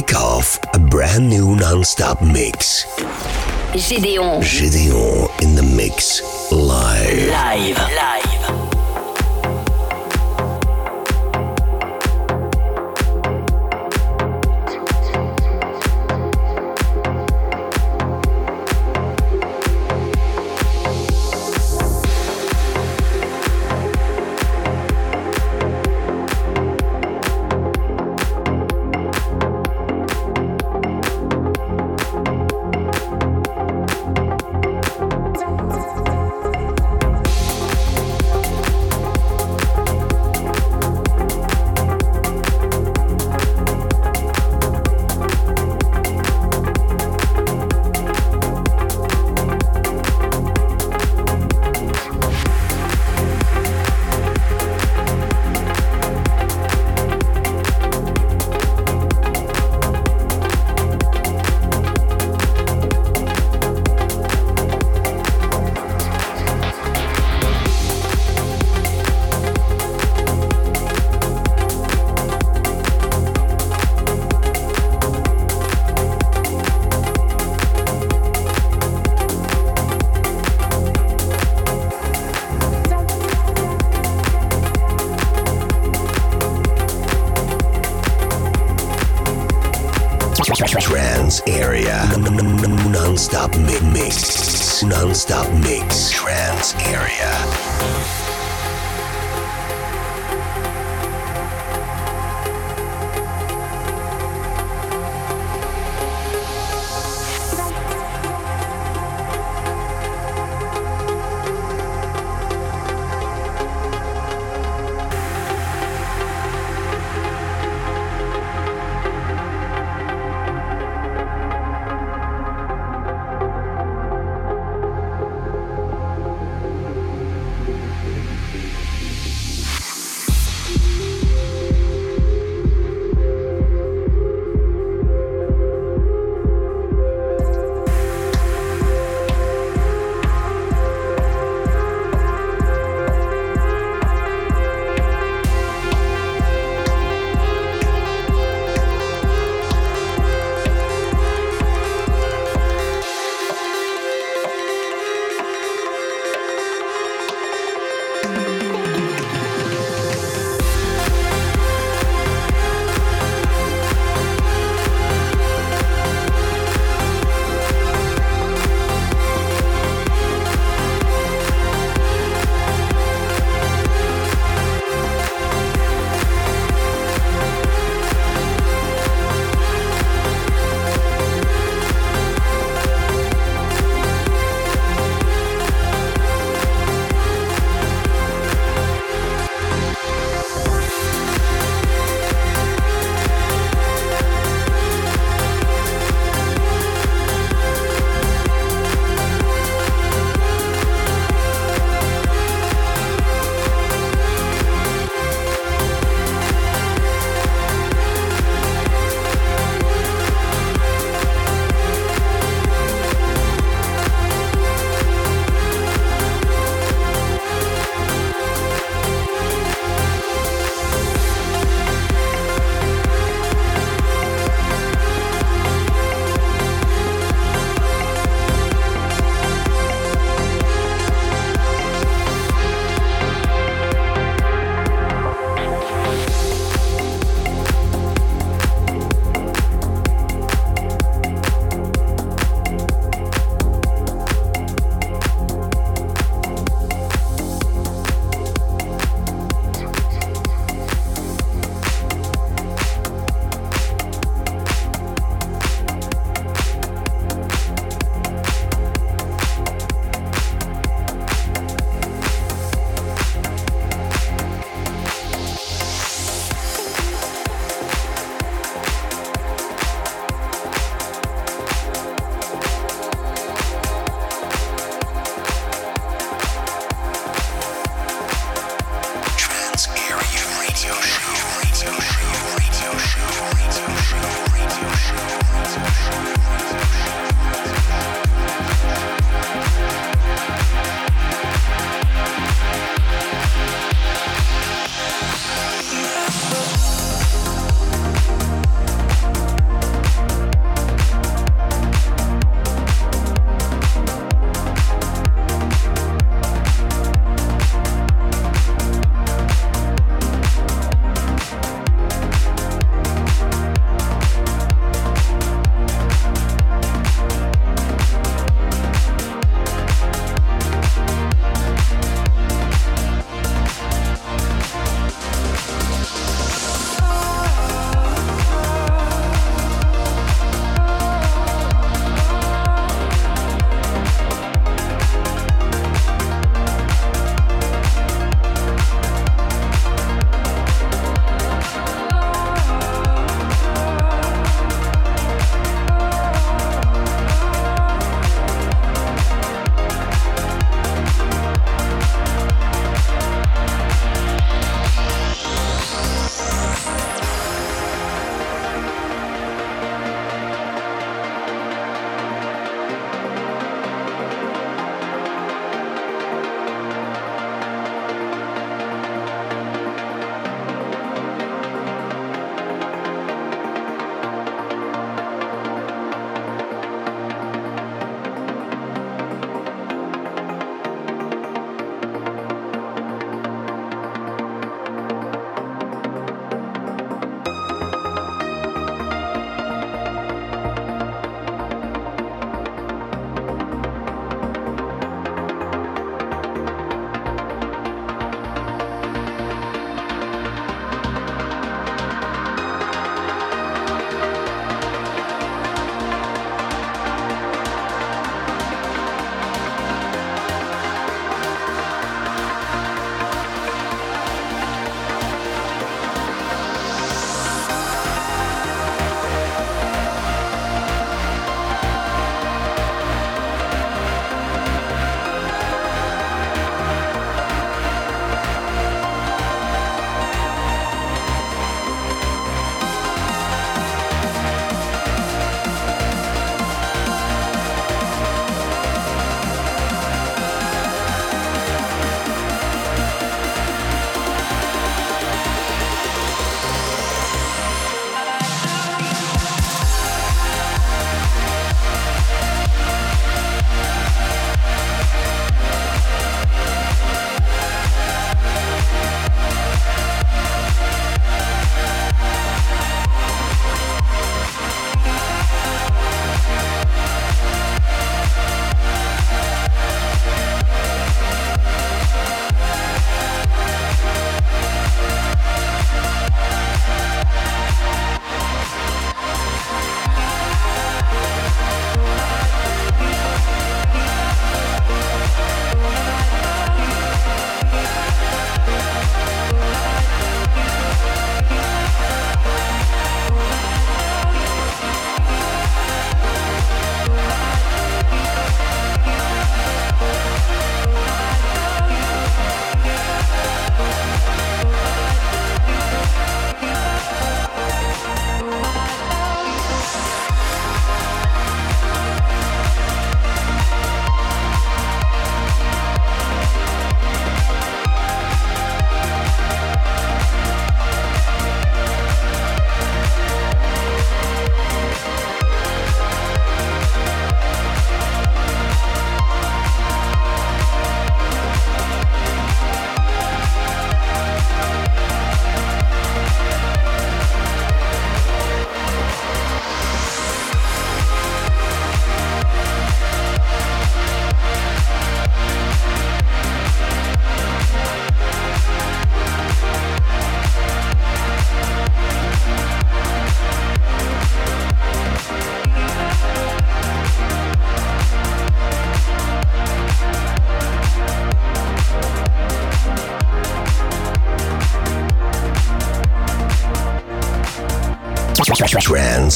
kick off a brand new non-stop mix. Gédéon. Gideon in the mix live. Live. Live.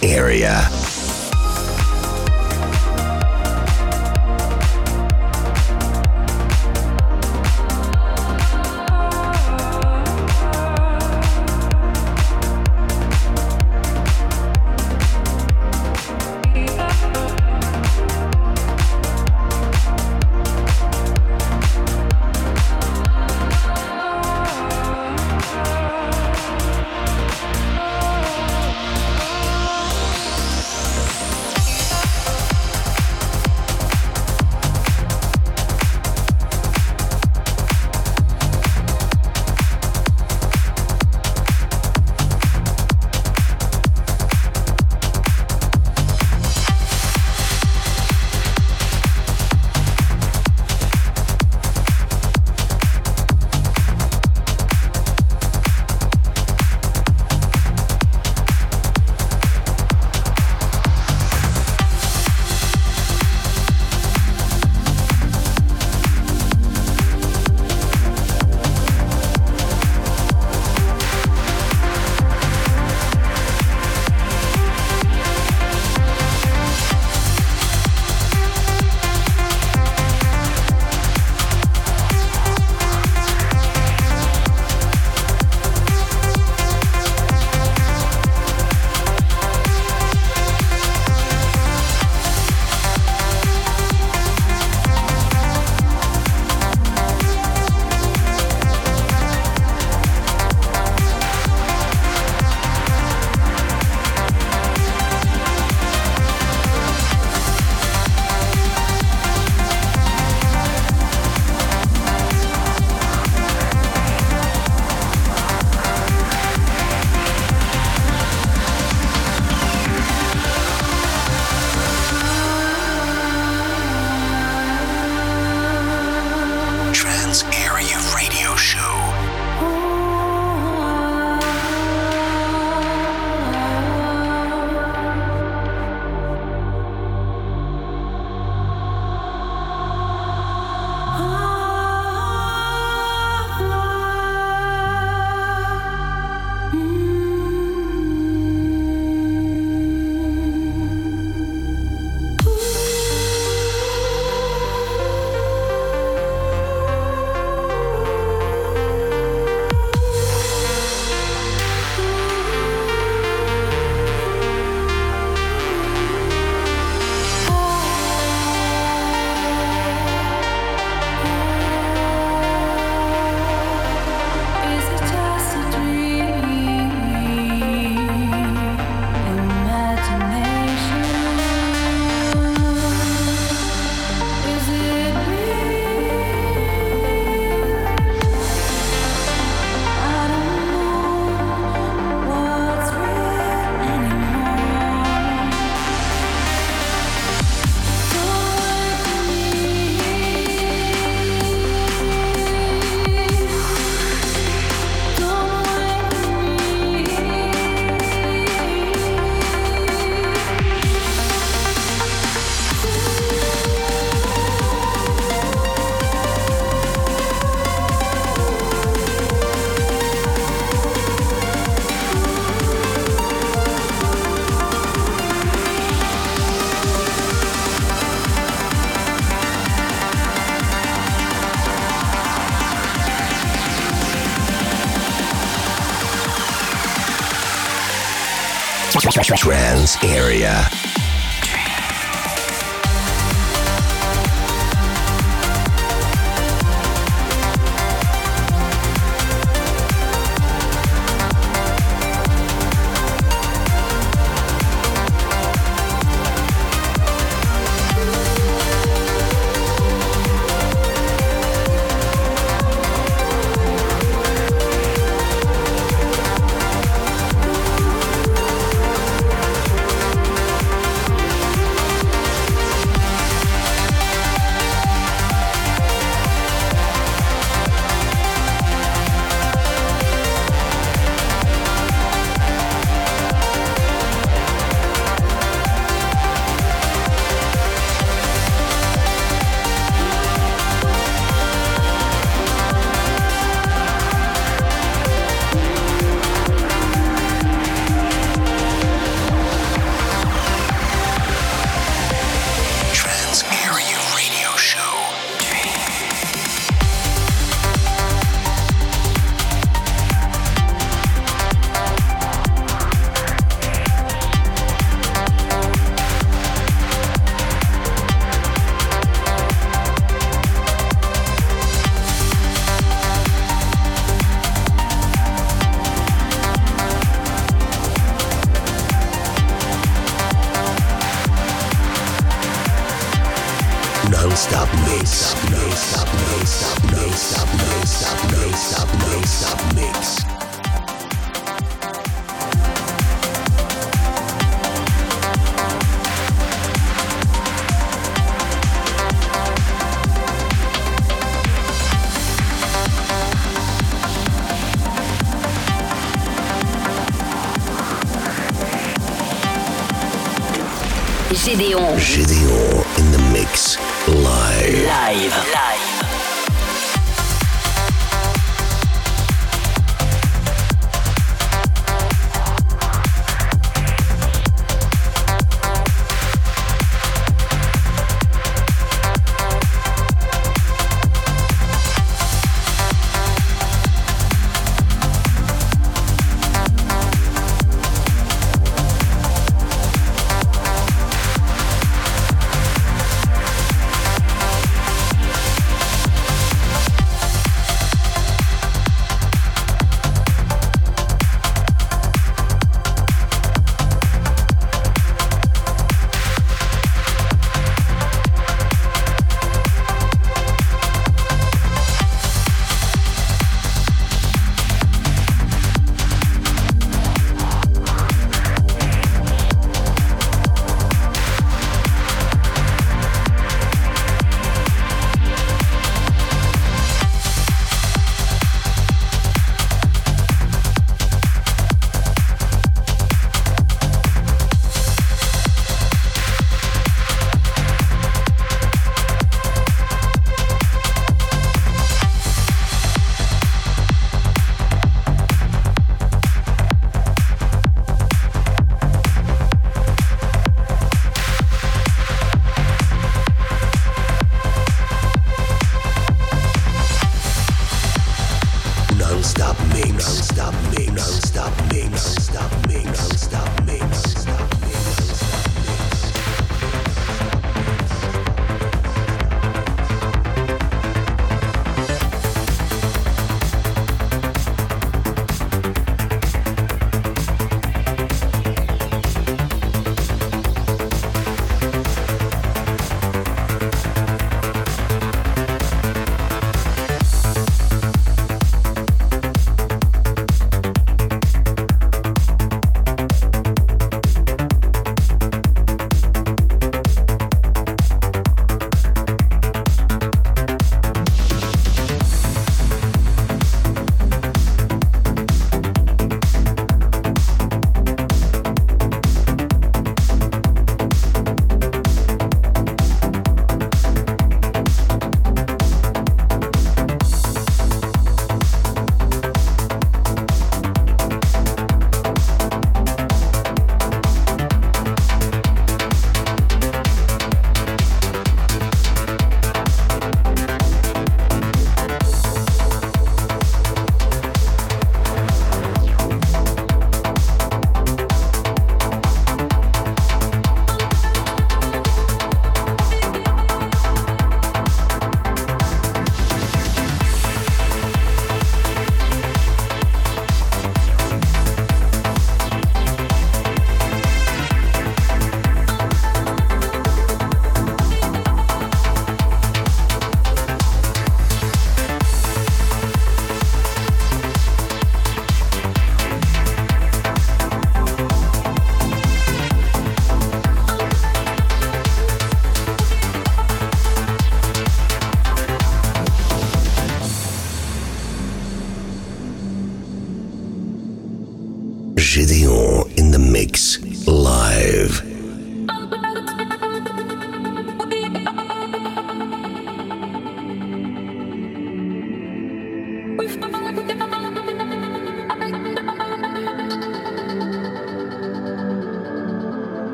Area. Area.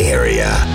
Area.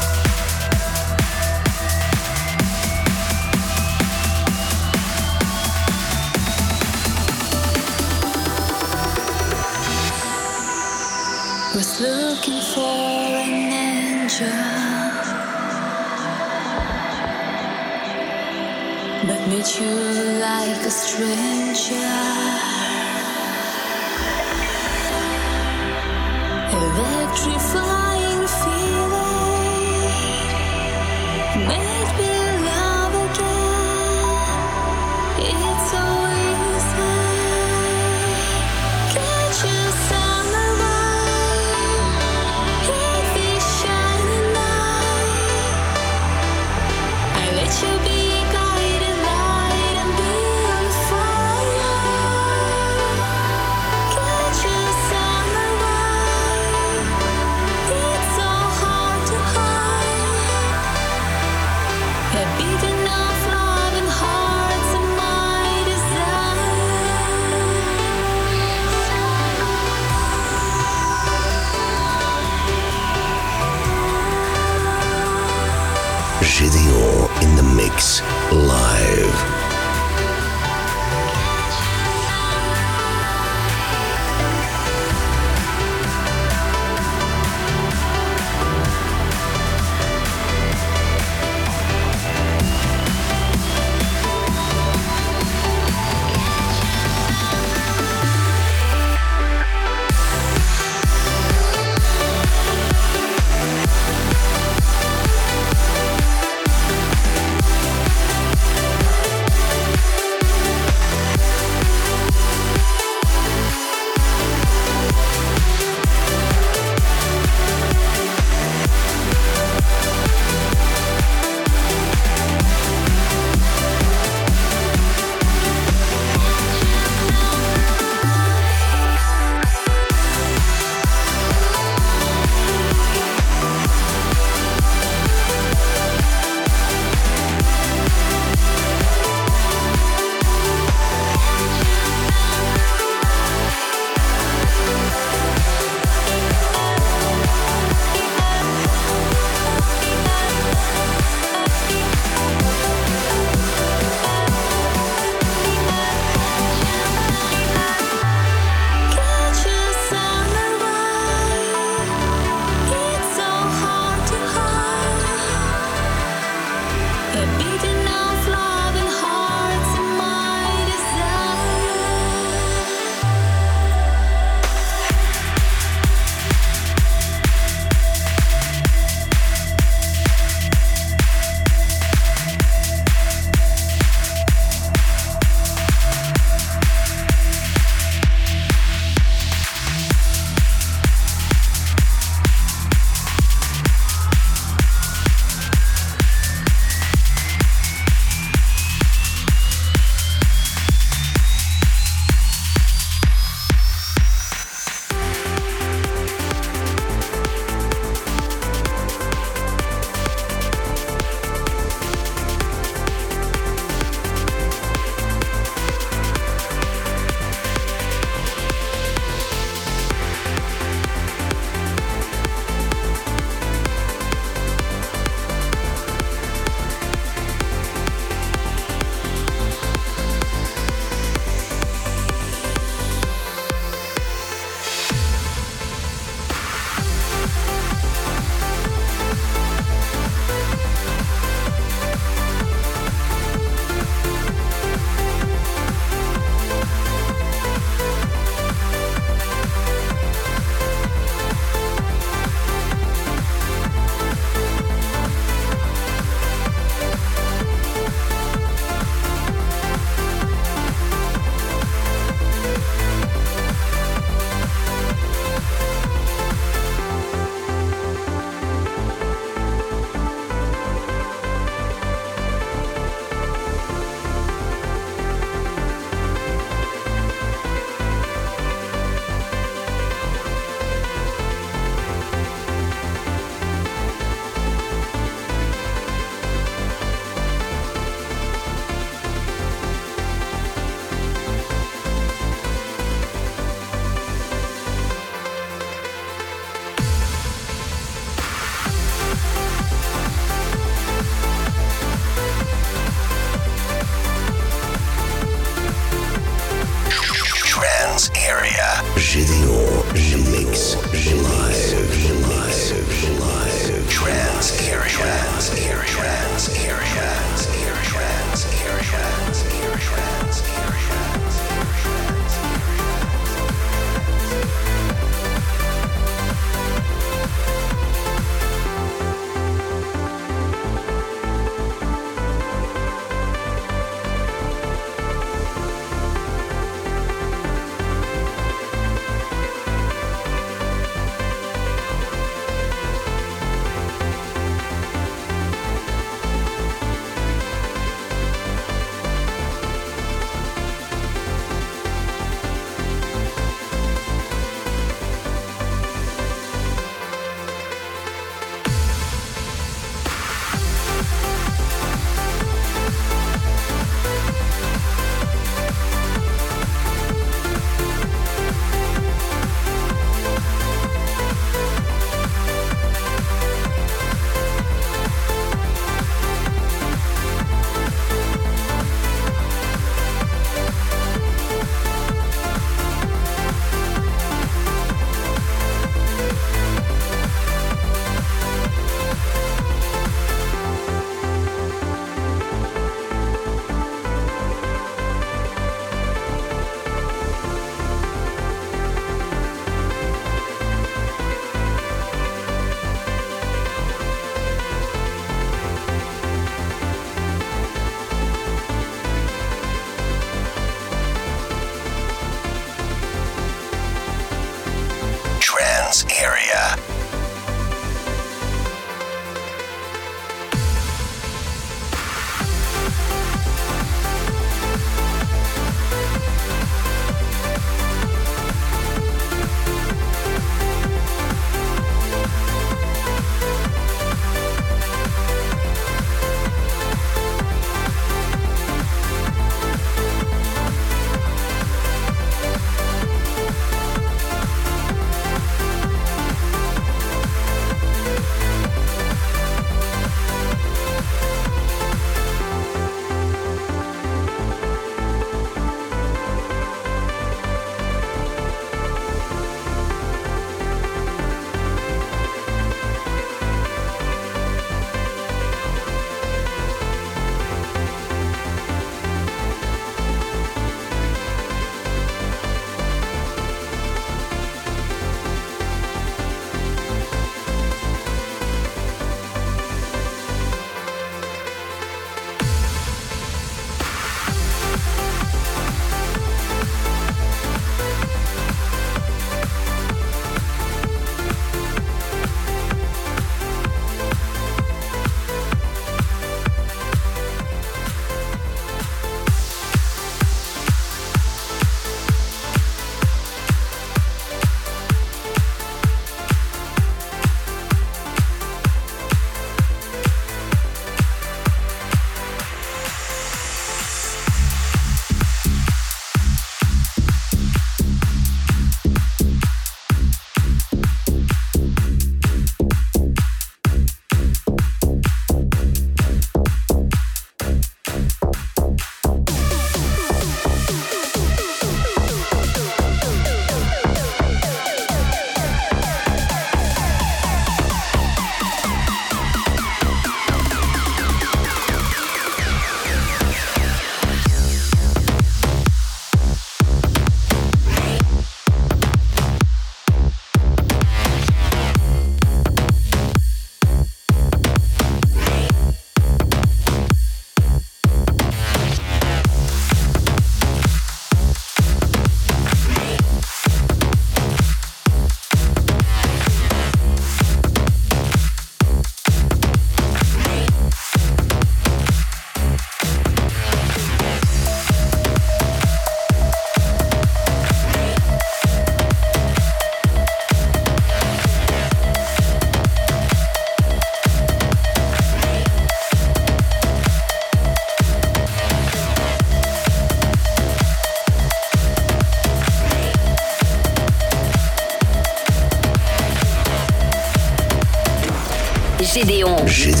Gédéon. Gédéon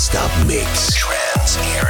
Non-stop mix. Trans area.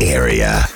Area.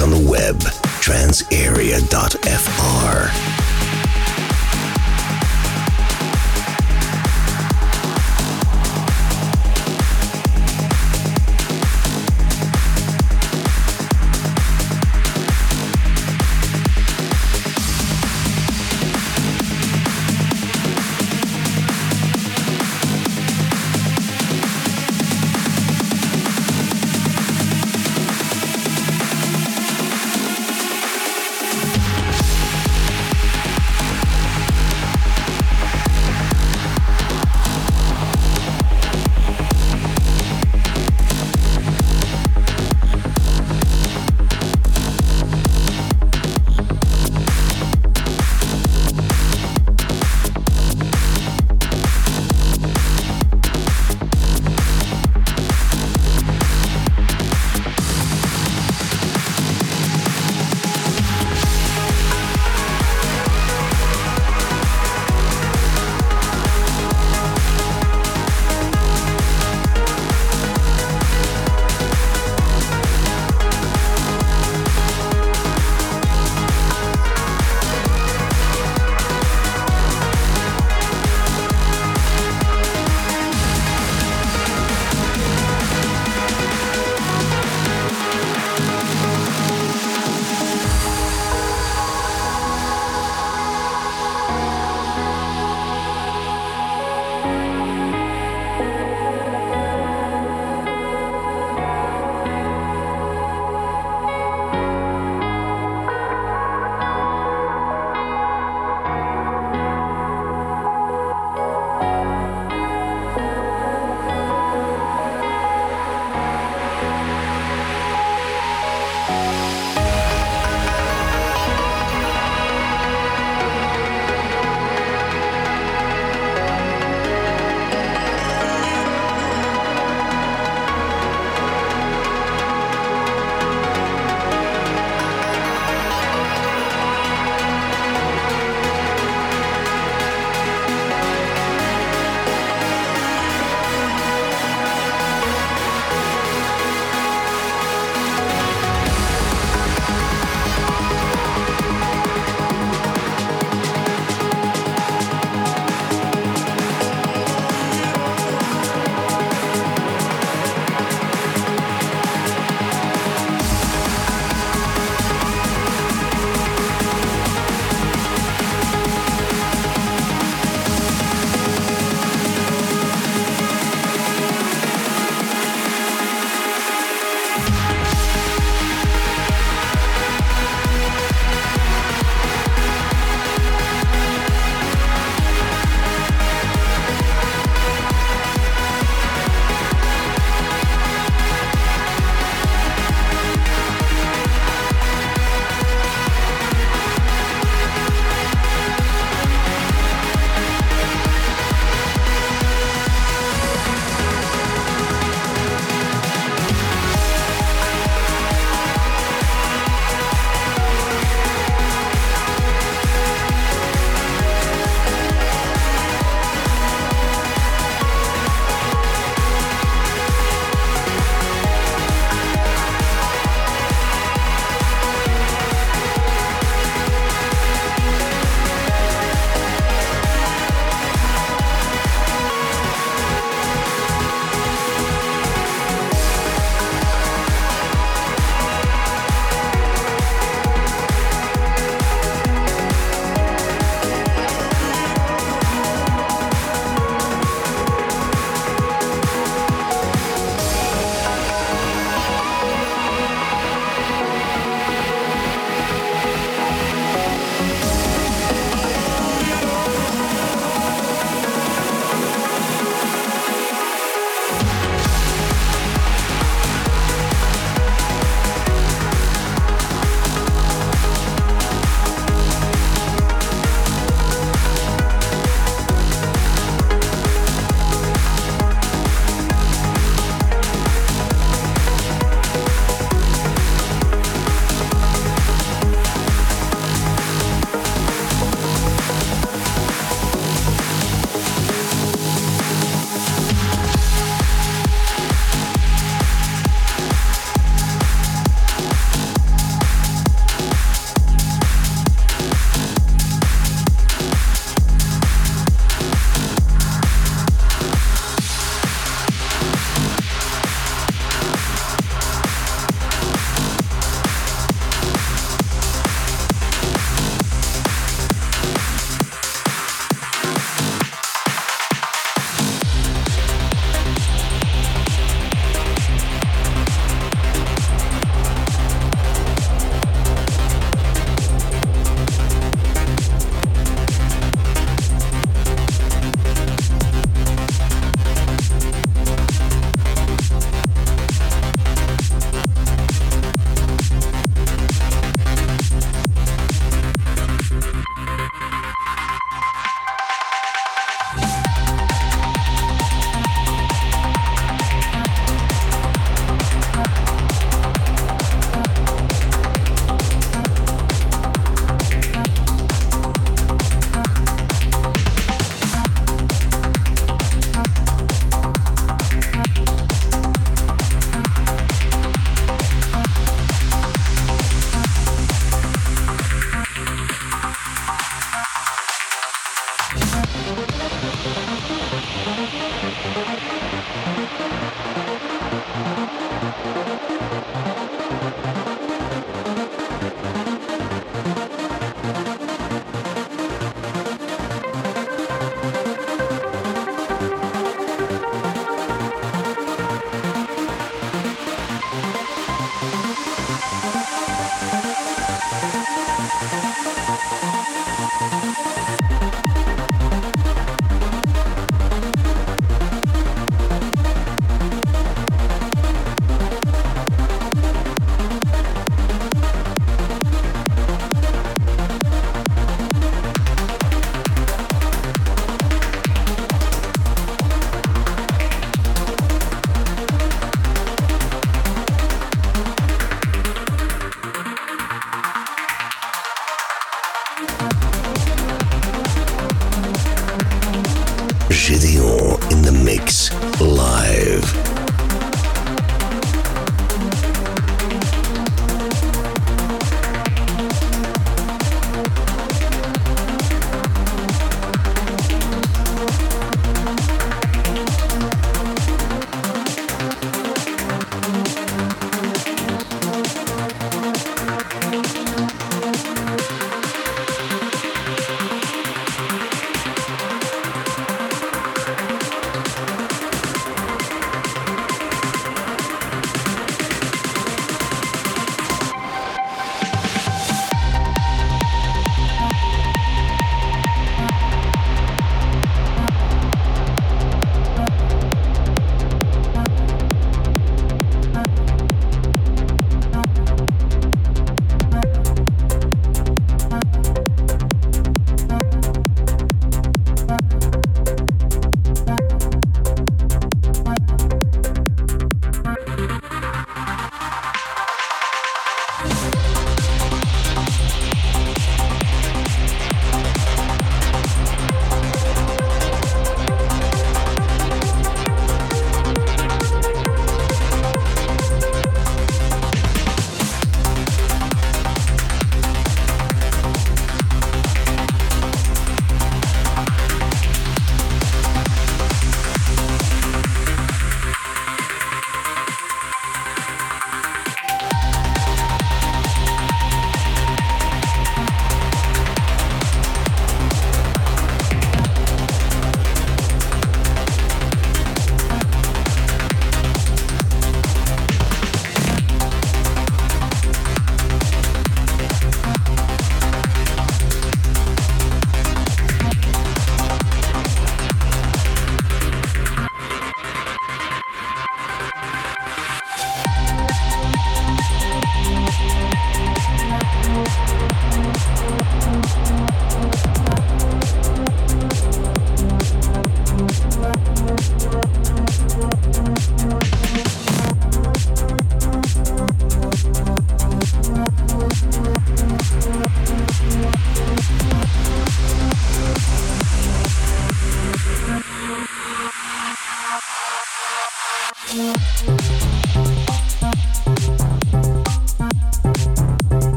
On the web, transarea.fr.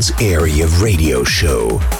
Trans Area Radio Show.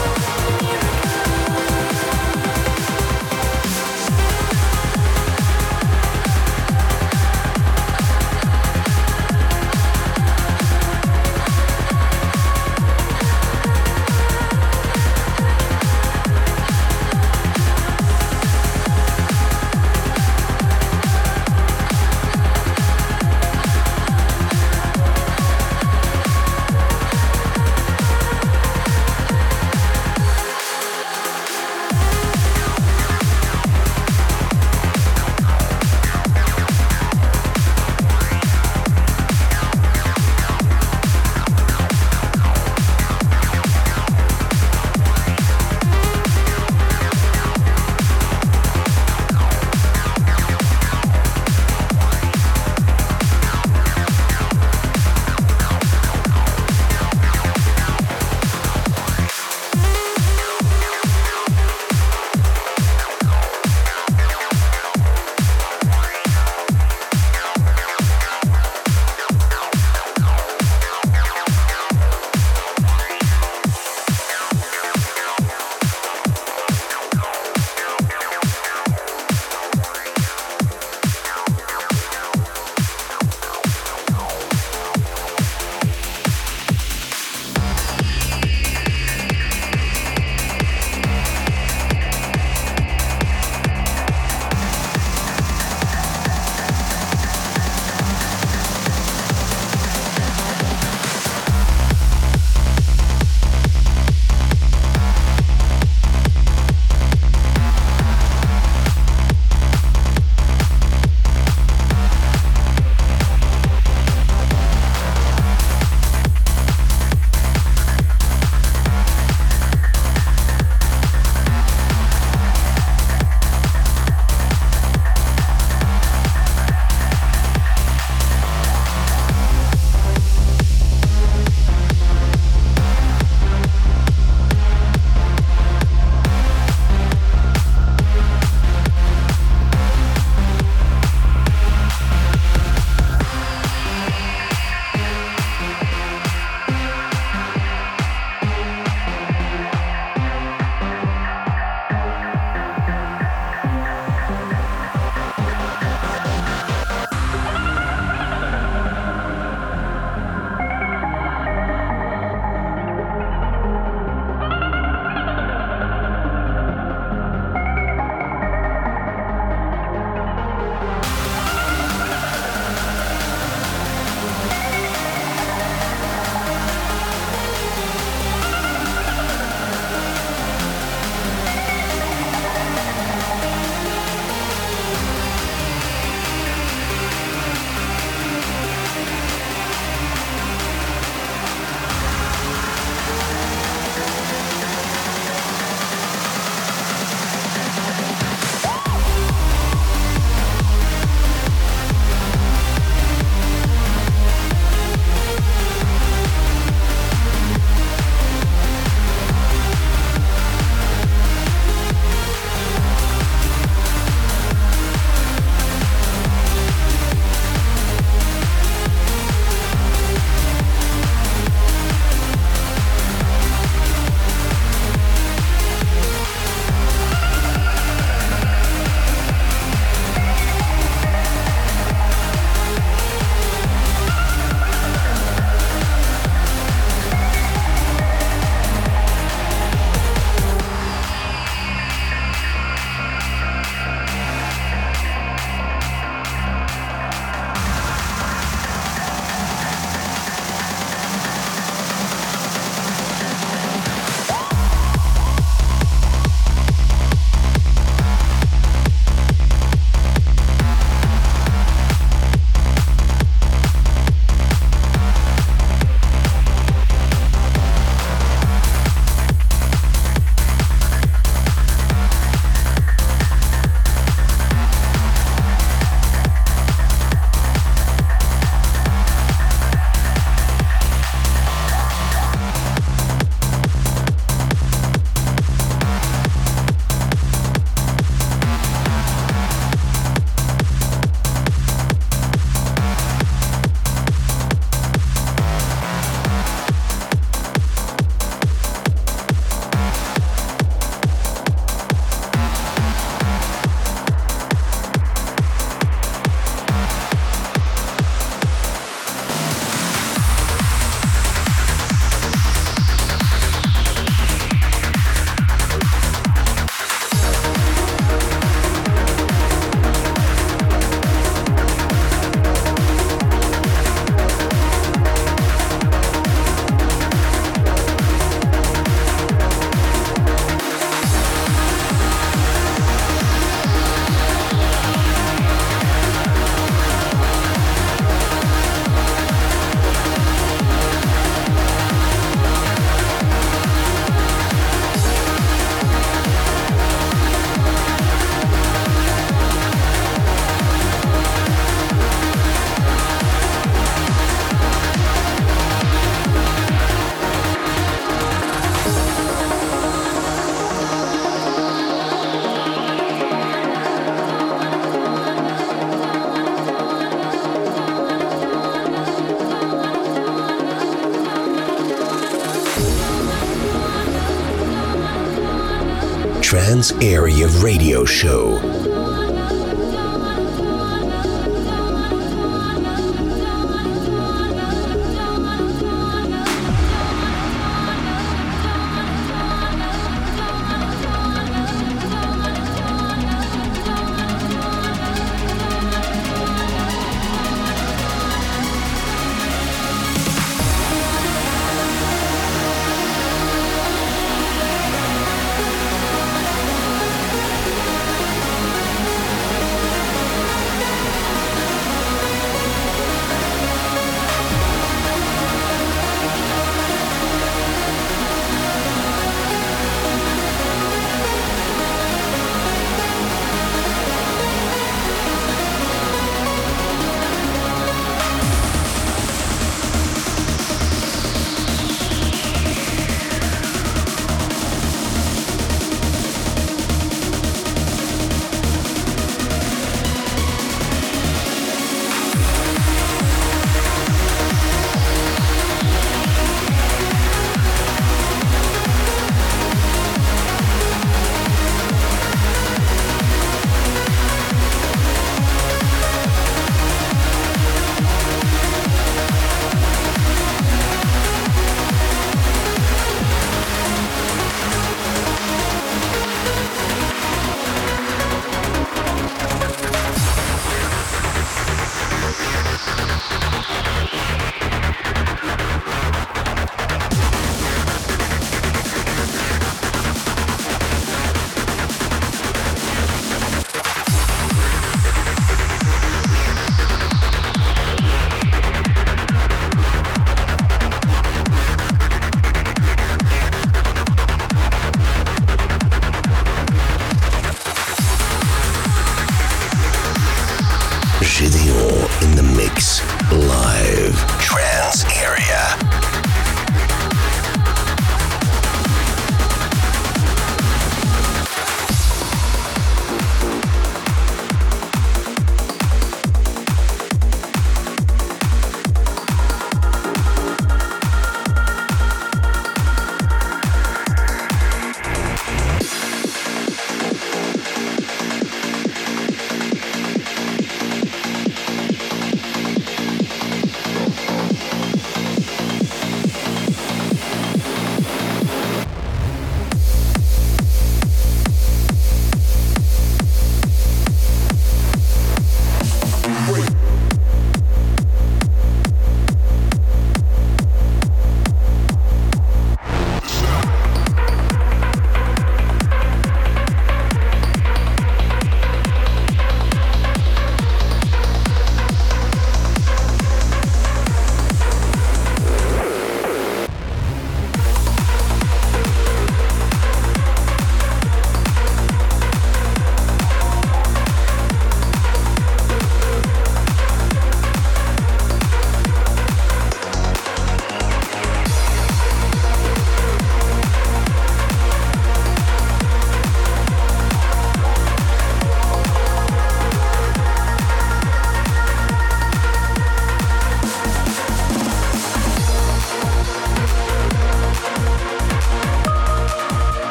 Trans Area Radio Show.